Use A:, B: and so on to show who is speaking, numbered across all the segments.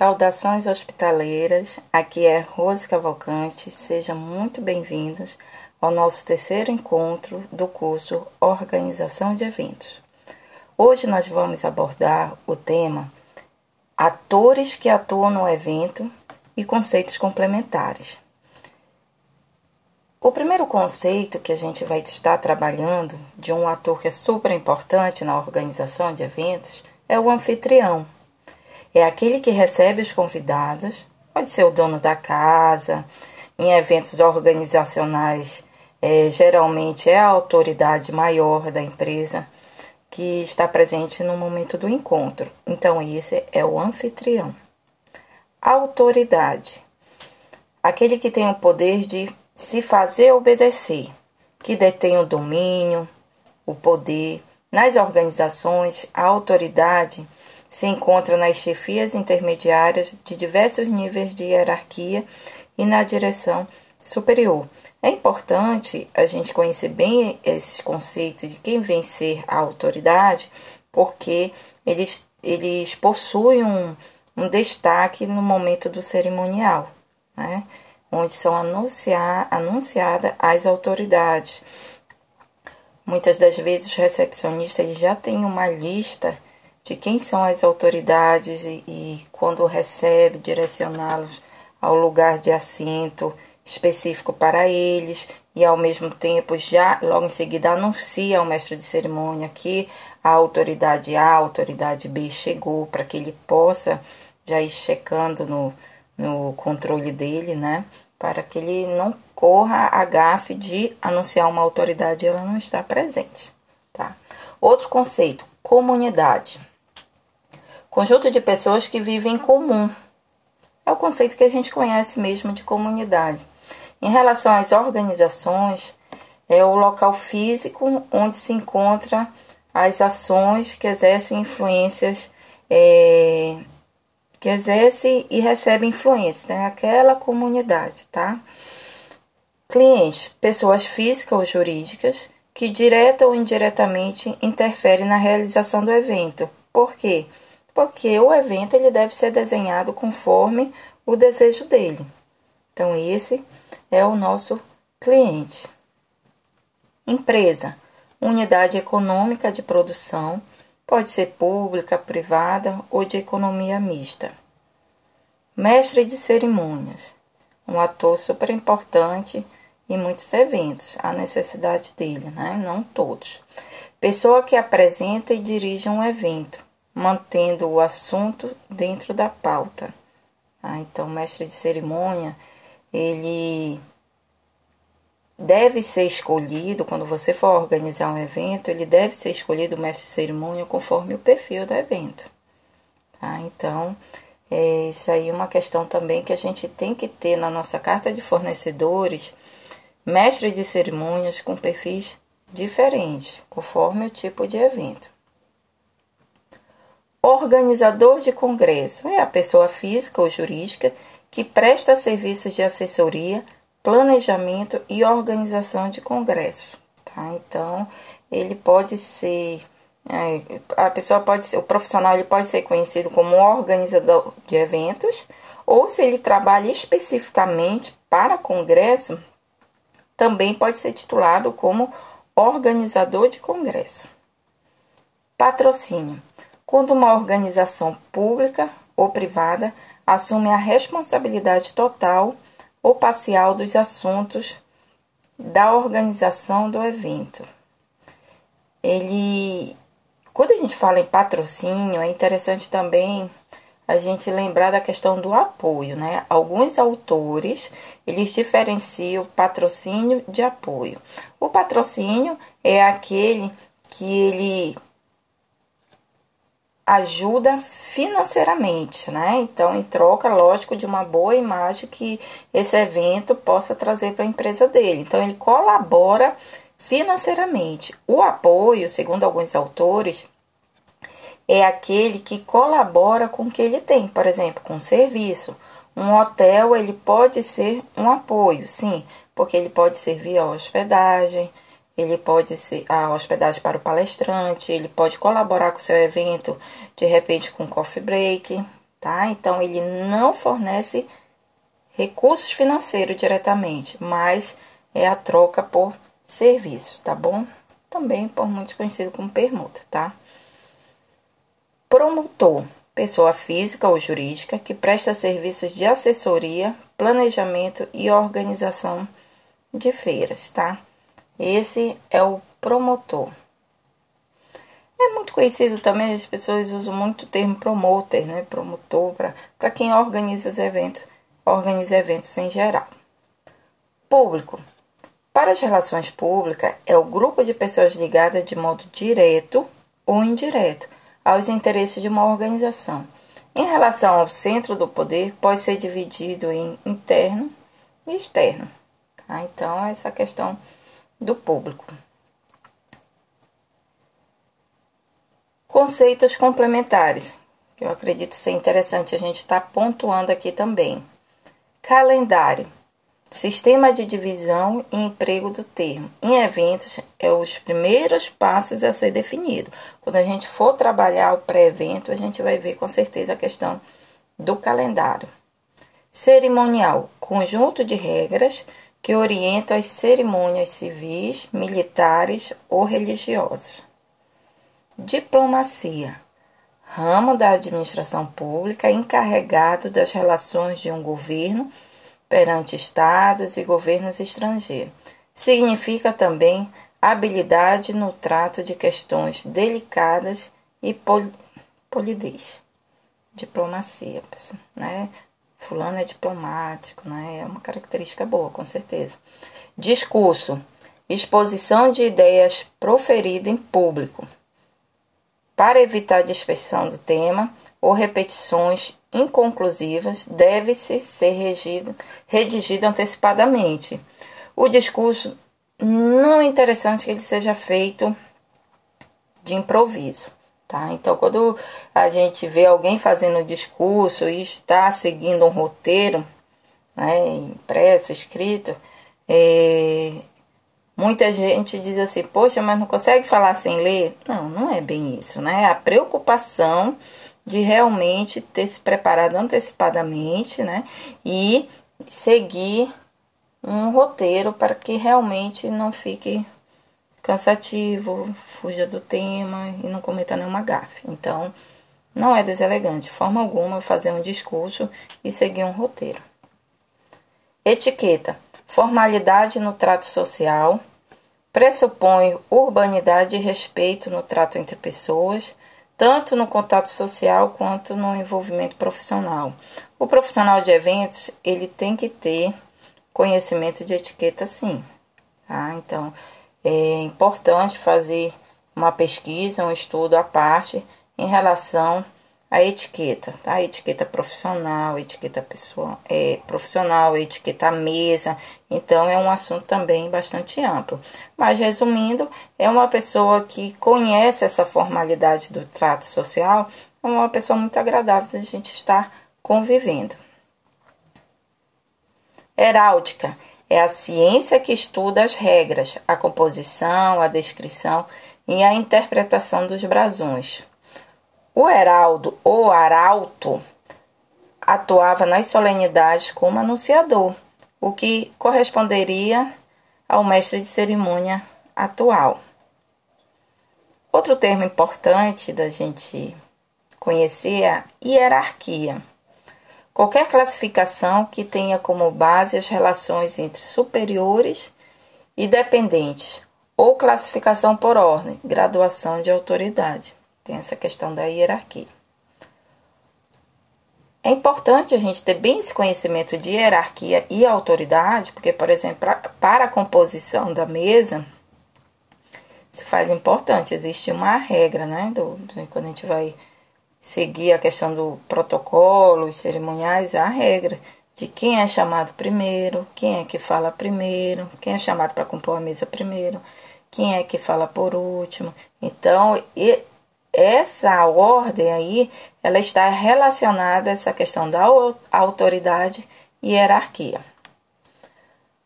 A: Saudações hospitaleiras, aqui é Rose Cavalcante, sejam muito bem-vindos ao nosso terceiro encontro do curso Organização de Eventos. Hoje nós vamos abordar o tema Atores que atuam no evento e conceitos complementares. O primeiro conceito que a gente vai estar trabalhando de um ator que é super importante na organização de eventos é o anfitrião. É aquele que recebe os convidados, pode ser o dono da casa, em eventos organizacionais, é, geralmente é a autoridade maior da empresa que está presente no momento do encontro. Então, esse é o anfitrião. Autoridade. Aquele que tem o poder de se fazer obedecer, que detém o domínio, o poder. Nas organizações, a autoridade se encontra nas chefias intermediárias de diversos níveis de hierarquia e na direção superior. É importante a gente conhecer bem esses conceitos de quem vem ser a autoridade, porque eles, eles possuem um, um destaque no momento do cerimonial. Né? onde são anunciar, anunciadas as autoridades. Muitas das vezes os recepcionistas já têm uma lista de quem são as autoridades e, e quando recebe, direcioná-los ao lugar de assento específico para eles e ao mesmo tempo já logo em seguida anuncia ao mestre de cerimônia que a autoridade A, a autoridade B chegou para que ele possa já ir checando no, no controle dele, né? Para que ele não corra a gafe de anunciar uma autoridade e ela não está presente, tá? Outro conceito, comunidade. Conjunto de pessoas que vivem em comum. É o conceito que a gente conhece mesmo de comunidade. Em relação às organizações, é o local físico onde se encontra as ações que exercem influências é, que exerce e recebe influência, né? aquela comunidade, tá? Clientes, pessoas físicas ou jurídicas que direta ou indiretamente interferem na realização do evento. Por quê? O evento ele deve ser desenhado conforme o desejo dele. Então esse é o nosso cliente. Empresa, unidade econômica de produção Pode ser pública, privada ou de economia mista. Mestre de cerimônias, um ator super importante em muitos eventos, a necessidade dele, né? não todos. Pessoa que apresenta e dirige um evento, mantendo o assunto dentro da pauta. Ah, então, mestre de cerimônia, ele deve ser escolhido, quando você for organizar um evento, ele deve ser escolhido o mestre de cerimônia conforme o perfil do evento. Tá? Então, é, isso aí é uma questão também que a gente tem que ter na nossa carta de fornecedores, mestre de cerimônias com perfis diferentes, conforme o tipo de evento. Organizador de congresso é a pessoa física ou jurídica que presta serviços de assessoria planejamento e organização de congressos. Tá? Então, ele pode ser é, a pessoa pode ser, o profissional ele pode ser conhecido como organizador de eventos, ou se ele trabalha especificamente para congresso, também pode ser titulado como organizador de congresso. Patrocínio. Quando uma organização pública ou privada assume a responsabilidade total ou parcial dos assuntos da organização do evento. Ele, quando a gente fala em patrocínio, é interessante também a gente lembrar da questão do apoio, né? Alguns autores, eles diferenciam patrocínio de apoio. O patrocínio é aquele que ele ajuda financeiramente, né? Então, em troca, lógico, de uma boa imagem que esse evento possa trazer para a empresa dele. Então, ele colabora financeiramente. O apoio, segundo alguns autores, é aquele que colabora com o que ele tem, por exemplo, com serviço. Um hotel, ele pode ser um apoio, sim, porque ele pode servir a hospedagem, ele pode ser a hospedagem para o palestrante, ele pode colaborar com o seu evento, de repente com coffee break, tá? Então ele não fornece recursos financeiros diretamente, mas é a troca por serviços, tá bom? Também por muitos conhecido como permuta, tá? Promotor, pessoa física ou jurídica que presta serviços de assessoria, planejamento e organização de feiras, tá? Esse é o promotor. É muito conhecido também, as pessoas usam muito o termo promoter, né? Promotor, para quem organiza os eventos, organiza eventos em geral. Público. Para as relações públicas, é o grupo de pessoas ligadas de modo direto ou indireto aos interesses de uma organização. Em relação ao centro do poder, pode ser dividido em interno e externo. Tá? Então, essa questão do público. Conceitos complementares, que eu acredito ser interessante a gente estar tá pontuando aqui também. Calendário. Sistema de divisão e emprego do termo. Em eventos, é os primeiros passos a ser definido. Quando a gente for trabalhar o pré-evento, a gente vai ver com certeza a questão do calendário. Cerimonial. Conjunto de regras que orientam as cerimônias civis, militares ou religiosas. Diplomacia ramo da administração pública encarregado das relações de um governo perante estados e governos estrangeiros. Significa também habilidade no trato de questões delicadas e pol polidez. Diplomacia, né? Fulano é diplomático, né? É uma característica boa, com certeza. Discurso. Exposição de ideias proferida em público para evitar a dispersão do tema ou repetições inconclusivas, deve-se ser regido, redigido antecipadamente. O discurso não é interessante que ele seja feito de improviso. Tá? Então, quando a gente vê alguém fazendo discurso e está seguindo um roteiro, né, impresso, escrito, é, Muita gente diz assim, poxa, mas não consegue falar sem ler? Não, não é bem isso, né? A preocupação de realmente ter se preparado antecipadamente, né? E seguir um roteiro para que realmente não fique cansativo, fuja do tema e não cometa nenhuma gafe. Então, não é deselegante de forma alguma fazer um discurso e seguir um roteiro. Etiqueta: formalidade no trato social pressupõe urbanidade e respeito no trato entre pessoas, tanto no contato social quanto no envolvimento profissional. O profissional de eventos, ele tem que ter conhecimento de etiqueta sim, tá? Então, é importante fazer uma pesquisa, um estudo à parte em relação a etiqueta, tá? Etiqueta profissional, etiqueta pessoal, é, profissional, etiqueta mesa. Então, é um assunto também bastante amplo. Mas, resumindo, é uma pessoa que conhece essa formalidade do trato social, é uma pessoa muito agradável a gente estar convivendo. Heráldica é a ciência que estuda as regras, a composição, a descrição e a interpretação dos brasões. O heraldo ou arauto atuava nas solenidades como anunciador, o que corresponderia ao mestre de cerimônia atual. Outro termo importante da gente conhecer é a hierarquia. Qualquer classificação que tenha como base as relações entre superiores e dependentes, ou classificação por ordem, graduação de autoridade. Tem essa questão da hierarquia. É importante a gente ter bem esse conhecimento de hierarquia e autoridade, porque, por exemplo, para a composição da mesa, se faz importante, existe uma regra, né? Do, do, quando a gente vai seguir a questão do protocolo, os cerimoniais, a regra de quem é chamado primeiro, quem é que fala primeiro, quem é chamado para compor a mesa primeiro, quem é que fala por último. Então, essa ordem aí, ela está relacionada a essa questão da autoridade e hierarquia.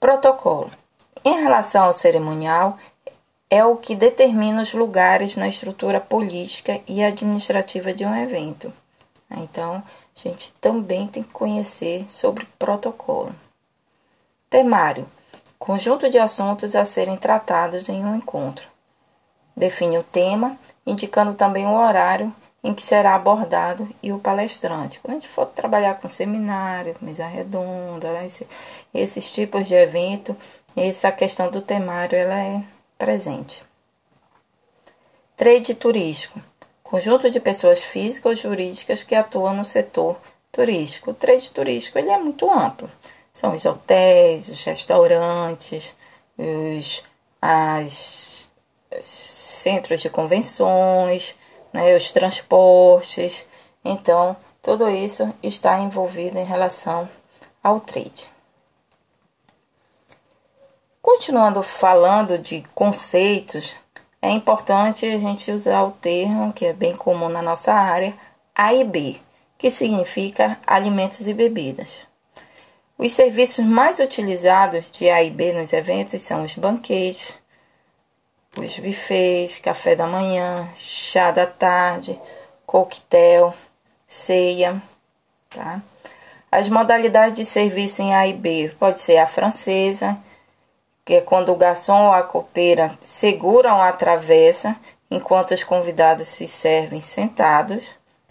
A: Protocolo. Em relação ao cerimonial, é o que determina os lugares na estrutura política e administrativa de um evento. Então, a gente também tem que conhecer sobre protocolo. Temário: conjunto de assuntos a serem tratados em um encontro. Define o tema, indicando também o horário em que será abordado e o palestrante. Quando a gente for trabalhar com seminário, mesa redonda, esse, esses tipos de evento, essa questão do temário ela é presente. Trade turístico. Conjunto de pessoas físicas ou jurídicas que atuam no setor turístico. O trade turístico ele é muito amplo. São os hotéis, os restaurantes, os as, os centros de convenções, né, os transportes. Então, tudo isso está envolvido em relação ao trade. Continuando falando de conceitos, é importante a gente usar o termo que é bem comum na nossa área, A e B, que significa alimentos e bebidas. Os serviços mais utilizados de A e B nos eventos são os banquetes, os buffets, café da manhã, chá da tarde, coquetel, ceia, tá? As modalidades de serviço em A e B pode ser a francesa, que é quando o garçom ou a copeira seguram a travessa enquanto os convidados se servem sentados.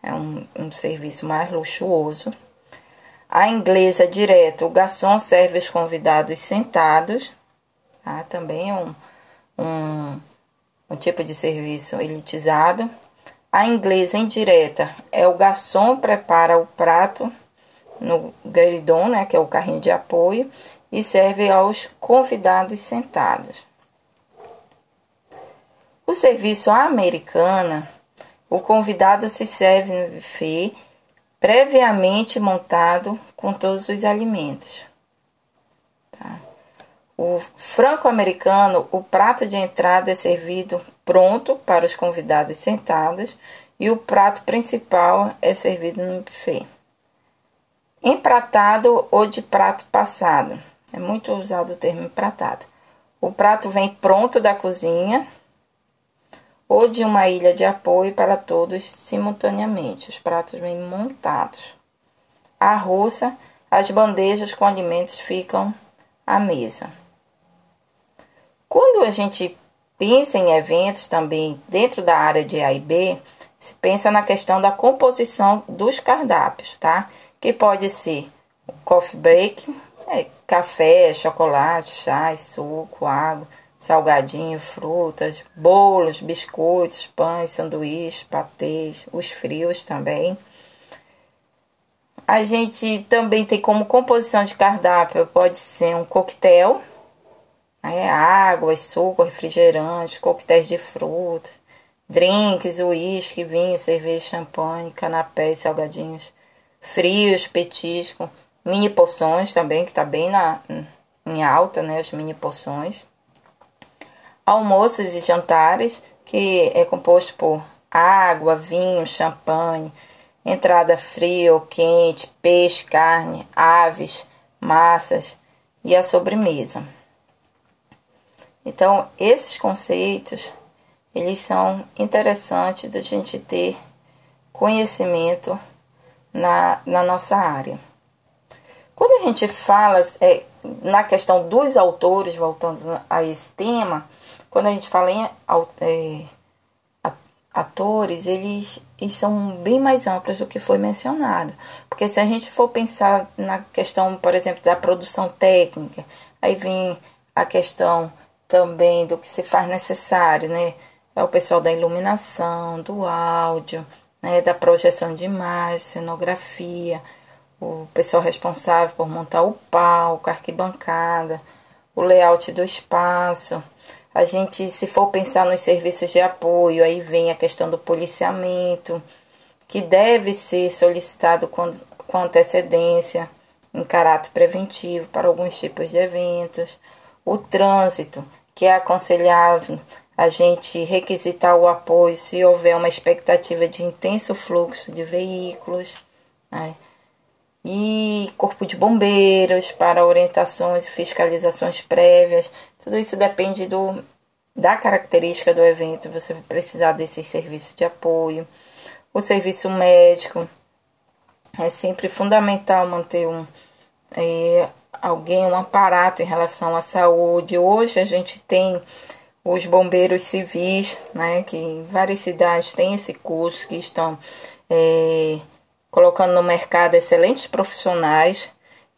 A: É um, um serviço mais luxuoso. A inglesa direto, o garçom serve os convidados sentados. Tá? Também é um, um, um tipo de serviço elitizado. A inglesa indireta é o garçom prepara o prato no gueridon, né, que é o carrinho de apoio, e serve aos convidados sentados. O serviço americana, o convidado se serve no buffet previamente montado com todos os alimentos. O franco-americano, o prato de entrada é servido pronto para os convidados sentados e o prato principal é servido no buffet. Empratado ou de prato passado. É muito usado o termo empratado. O prato vem pronto da cozinha ou de uma ilha de apoio para todos simultaneamente. Os pratos vêm montados. A russa, as bandejas com alimentos ficam à mesa. Quando a gente pensa em eventos também dentro da área de A e B, se pensa na questão da composição dos cardápios, tá? Que pode ser o coffee break, é, café, chocolate, chá, suco, água, salgadinho, frutas, bolos, biscoitos, pães, sanduíches, patês, os frios também. A gente também tem como composição de cardápio, pode ser um coquetel, é, água, suco, refrigerante, coquetéis de frutas, drinks, uísque, vinho, cerveja, champanhe, canapés, salgadinhos frios, petisco, mini poções também, que está bem na, em alta, né, as mini poções. Almoços e jantares, que é composto por água, vinho, champanhe, entrada fria ou quente, peixe, carne, aves, massas e a sobremesa. Então, esses conceitos, eles são interessantes da gente ter conhecimento na, na nossa área. Quando a gente fala é, na questão dos autores, voltando a esse tema, quando a gente fala em é, atores, eles, eles são bem mais amplos do que foi mencionado. Porque se a gente for pensar na questão, por exemplo, da produção técnica, aí vem a questão também do que se faz necessário, né? É o pessoal da iluminação, do áudio, né? da projeção de imagem, cenografia, o pessoal responsável por montar o palco, a arquibancada, o layout do espaço. A gente, se for pensar nos serviços de apoio, aí vem a questão do policiamento, que deve ser solicitado com, com antecedência, em caráter preventivo para alguns tipos de eventos. O trânsito, que é aconselhável a gente requisitar o apoio se houver uma expectativa de intenso fluxo de veículos. Né? E corpo de bombeiros para orientações e fiscalizações prévias. Tudo isso depende do, da característica do evento. Você vai precisar desses serviços de apoio. O serviço médico, é sempre fundamental manter um, é, alguém, um aparato em relação à saúde. Hoje a gente tem os bombeiros civis, né, que em várias cidades têm esse curso, que estão é, colocando no mercado excelentes profissionais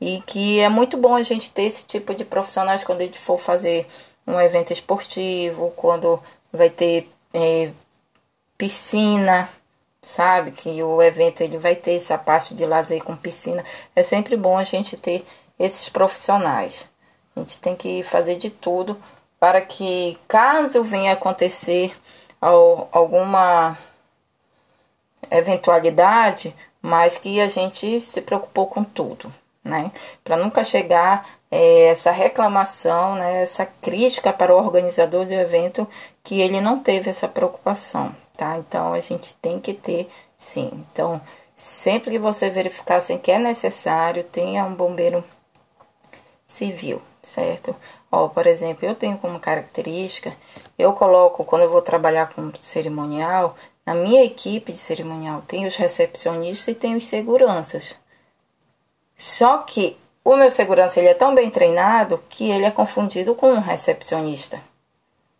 A: e que é muito bom a gente ter esse tipo de profissionais quando a gente for fazer um evento esportivo, quando vai ter é, piscina, sabe? Que o evento ele vai ter essa parte de lazer com piscina. É sempre bom a gente ter esses profissionais. A gente tem que fazer de tudo para que, caso venha acontecer alguma eventualidade, mas que a gente se preocupou com tudo, né? Para nunca chegar é, essa reclamação, né, essa crítica para o organizador do evento que ele não teve essa preocupação, tá? Então a gente tem que ter, sim. Então sempre que você verificar assim, que é necessário, tenha um bombeiro civil, certo? Ó, por exemplo, eu tenho como característica, eu coloco quando eu vou trabalhar com cerimonial, na minha equipe de cerimonial tem os recepcionistas e tem os seguranças. Só que o meu segurança ele é tão bem treinado que ele é confundido com um recepcionista.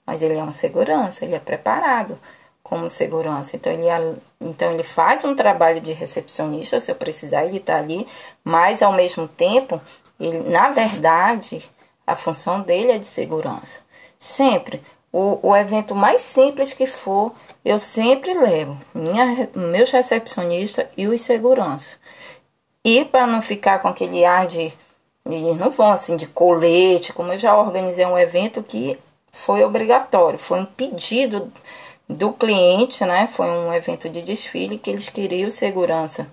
A: Mas ele é um segurança, ele é preparado como segurança. Então ele, então ele faz um trabalho de recepcionista, se eu precisar, ele está ali, mas ao mesmo tempo, ele, na verdade, a função dele é de segurança. Sempre. O, o evento mais simples que for, eu sempre levo minha, meus recepcionistas e os seguranças. E para não ficar com aquele ar de. Eles não vão assim de colete, como eu já organizei um evento que foi obrigatório, foi um pedido do cliente, né? Foi um evento de desfile que eles queriam segurança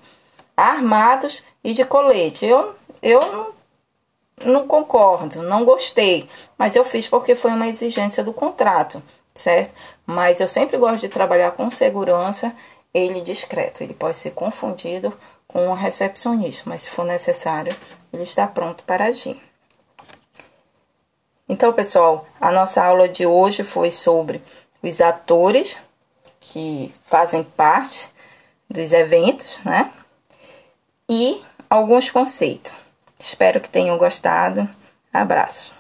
A: armados e de colete. Eu, eu não, não concordo, não gostei, mas eu fiz porque foi uma exigência do contrato certo? Mas eu sempre gosto de trabalhar com segurança, ele discreto. Ele pode ser confundido com um recepcionista, mas se for necessário, ele está pronto para agir. Então, pessoal, a nossa aula de hoje foi sobre os atores que fazem parte dos eventos, né? E alguns conceitos. Espero que tenham gostado. Abraço.